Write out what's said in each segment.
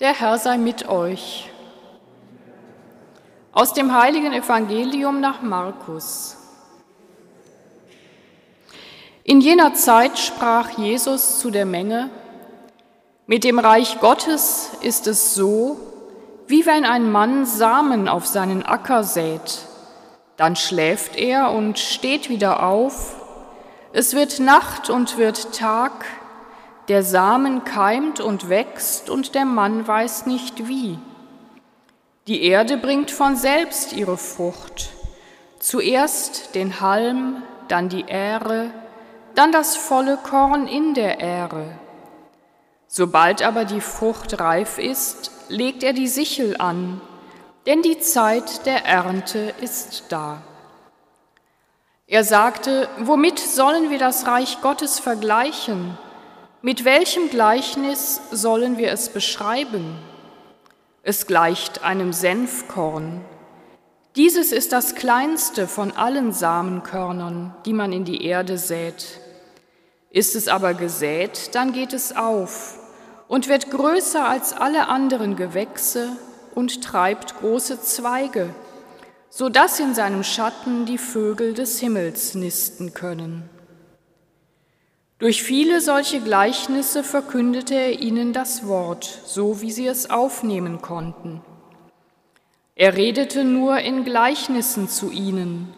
Der Herr sei mit euch. Aus dem heiligen Evangelium nach Markus. In jener Zeit sprach Jesus zu der Menge, mit dem Reich Gottes ist es so, wie wenn ein Mann Samen auf seinen Acker sät. Dann schläft er und steht wieder auf. Es wird Nacht und wird Tag. Der Samen keimt und wächst und der Mann weiß nicht wie. Die Erde bringt von selbst ihre Frucht. Zuerst den Halm, dann die Ähre, dann das volle Korn in der Ähre. Sobald aber die Frucht reif ist, legt er die Sichel an, denn die Zeit der Ernte ist da. Er sagte, womit sollen wir das Reich Gottes vergleichen? Mit welchem Gleichnis sollen wir es beschreiben? Es gleicht einem Senfkorn. Dieses ist das kleinste von allen Samenkörnern, die man in die Erde sät. Ist es aber gesät, dann geht es auf und wird größer als alle anderen Gewächse und treibt große Zweige, so dass in seinem Schatten die Vögel des Himmels nisten können. Durch viele solche Gleichnisse verkündete er ihnen das Wort, so wie sie es aufnehmen konnten. Er redete nur in Gleichnissen zu ihnen,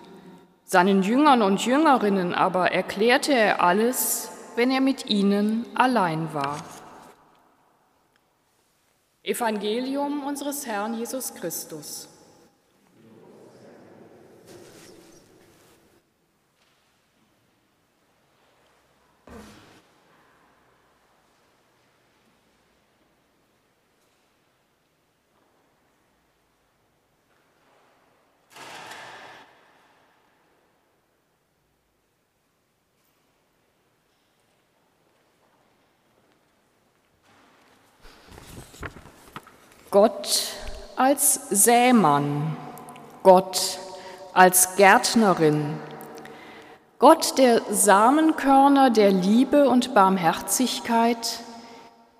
seinen Jüngern und Jüngerinnen aber erklärte er alles, wenn er mit ihnen allein war. Evangelium unseres Herrn Jesus Christus. Gott als Sämann, Gott als Gärtnerin, Gott der Samenkörner der Liebe und Barmherzigkeit,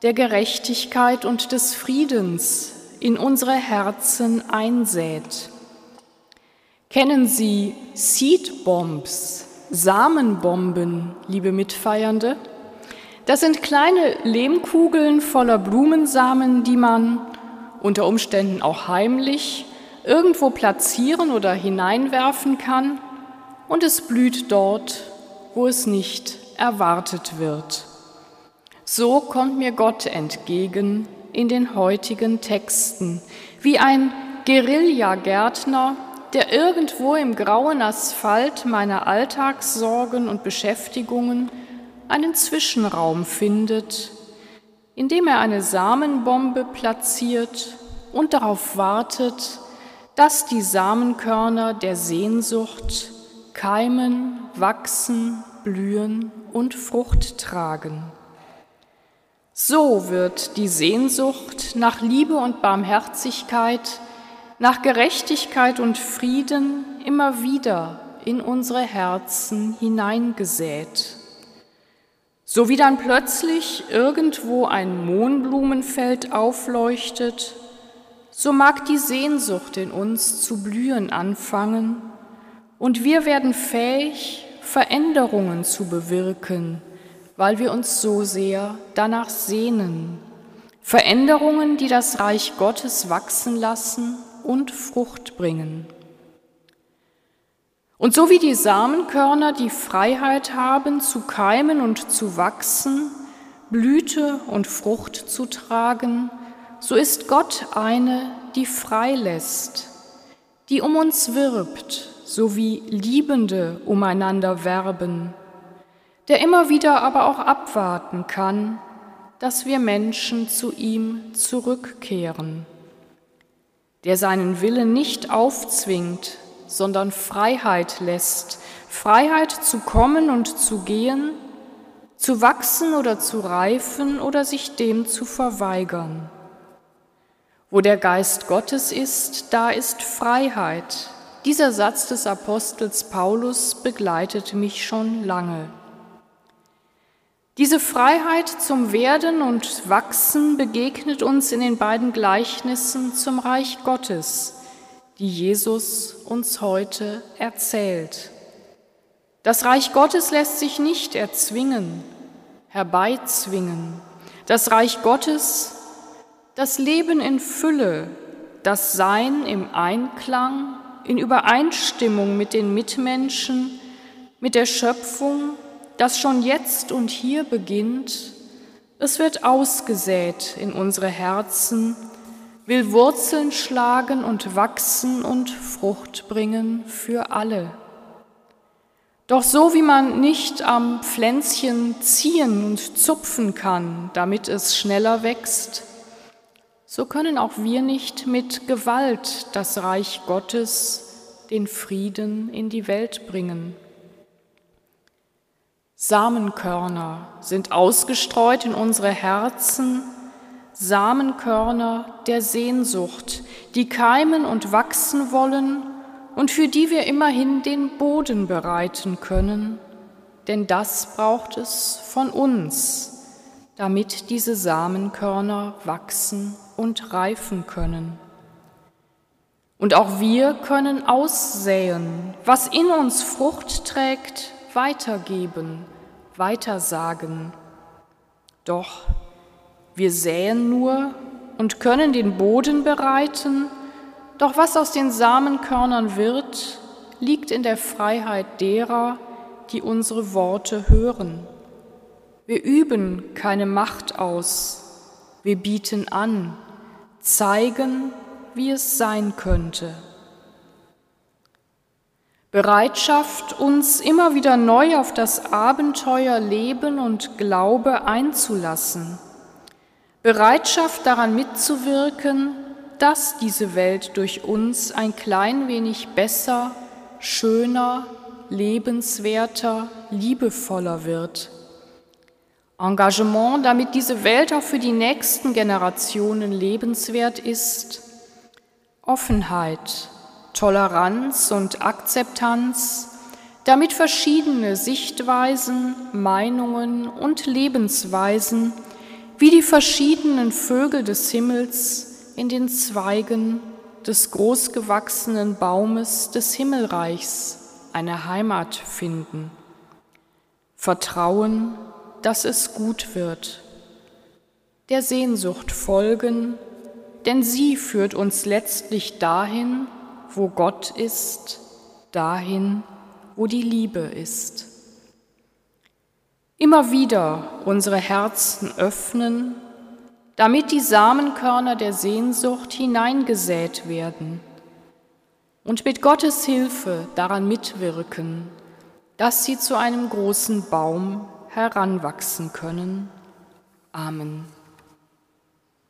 der Gerechtigkeit und des Friedens in unsere Herzen einsät. Kennen Sie Seedbombs, Samenbomben, liebe Mitfeiernde? Das sind kleine Lehmkugeln voller Blumensamen, die man unter Umständen auch heimlich irgendwo platzieren oder hineinwerfen kann und es blüht dort, wo es nicht erwartet wird. So kommt mir Gott entgegen in den heutigen Texten, wie ein Guerillagärtner, der irgendwo im grauen Asphalt meiner Alltagssorgen und Beschäftigungen einen Zwischenraum findet, indem er eine Samenbombe platziert und darauf wartet, dass die Samenkörner der Sehnsucht keimen, wachsen, blühen und Frucht tragen. So wird die Sehnsucht nach Liebe und Barmherzigkeit, nach Gerechtigkeit und Frieden immer wieder in unsere Herzen hineingesät. So wie dann plötzlich irgendwo ein Mohnblumenfeld aufleuchtet, so mag die Sehnsucht in uns zu blühen anfangen und wir werden fähig, Veränderungen zu bewirken, weil wir uns so sehr danach sehnen. Veränderungen, die das Reich Gottes wachsen lassen und Frucht bringen. Und so wie die Samenkörner die Freiheit haben, zu keimen und zu wachsen, Blüte und Frucht zu tragen, so ist Gott eine, die frei lässt, die um uns wirbt, so wie Liebende umeinander werben, der immer wieder aber auch abwarten kann, dass wir Menschen zu ihm zurückkehren, der seinen Willen nicht aufzwingt, sondern Freiheit lässt. Freiheit zu kommen und zu gehen, zu wachsen oder zu reifen oder sich dem zu verweigern. Wo der Geist Gottes ist, da ist Freiheit. Dieser Satz des Apostels Paulus begleitet mich schon lange. Diese Freiheit zum Werden und Wachsen begegnet uns in den beiden Gleichnissen zum Reich Gottes, die Jesus uns heute erzählt. Das Reich Gottes lässt sich nicht erzwingen, herbeizwingen. Das Reich Gottes, das Leben in Fülle, das Sein im Einklang, in Übereinstimmung mit den Mitmenschen, mit der Schöpfung, das schon jetzt und hier beginnt, es wird ausgesät in unsere Herzen, will Wurzeln schlagen und wachsen und Frucht bringen für alle. Doch so wie man nicht am Pflänzchen ziehen und zupfen kann, damit es schneller wächst, so können auch wir nicht mit Gewalt das Reich Gottes, den Frieden in die Welt bringen. Samenkörner sind ausgestreut in unsere Herzen, Samenkörner der Sehnsucht, die keimen und wachsen wollen und für die wir immerhin den Boden bereiten können, denn das braucht es von uns, damit diese Samenkörner wachsen und reifen können. Und auch wir können aussäen, was in uns Frucht trägt, weitergeben, weitersagen. Doch wir säen nur und können den Boden bereiten, doch was aus den Samenkörnern wird, liegt in der Freiheit derer, die unsere Worte hören. Wir üben keine Macht aus, wir bieten an, zeigen, wie es sein könnte. Bereitschaft, uns immer wieder neu auf das Abenteuer Leben und Glaube einzulassen. Bereitschaft daran mitzuwirken, dass diese Welt durch uns ein klein wenig besser, schöner, lebenswerter, liebevoller wird. Engagement, damit diese Welt auch für die nächsten Generationen lebenswert ist. Offenheit, Toleranz und Akzeptanz, damit verschiedene Sichtweisen, Meinungen und Lebensweisen wie die verschiedenen Vögel des Himmels in den Zweigen des großgewachsenen Baumes des Himmelreichs eine Heimat finden. Vertrauen, dass es gut wird. Der Sehnsucht folgen, denn sie führt uns letztlich dahin, wo Gott ist, dahin, wo die Liebe ist. Immer wieder unsere Herzen öffnen, damit die Samenkörner der Sehnsucht hineingesät werden und mit Gottes Hilfe daran mitwirken, dass sie zu einem großen Baum heranwachsen können. Amen.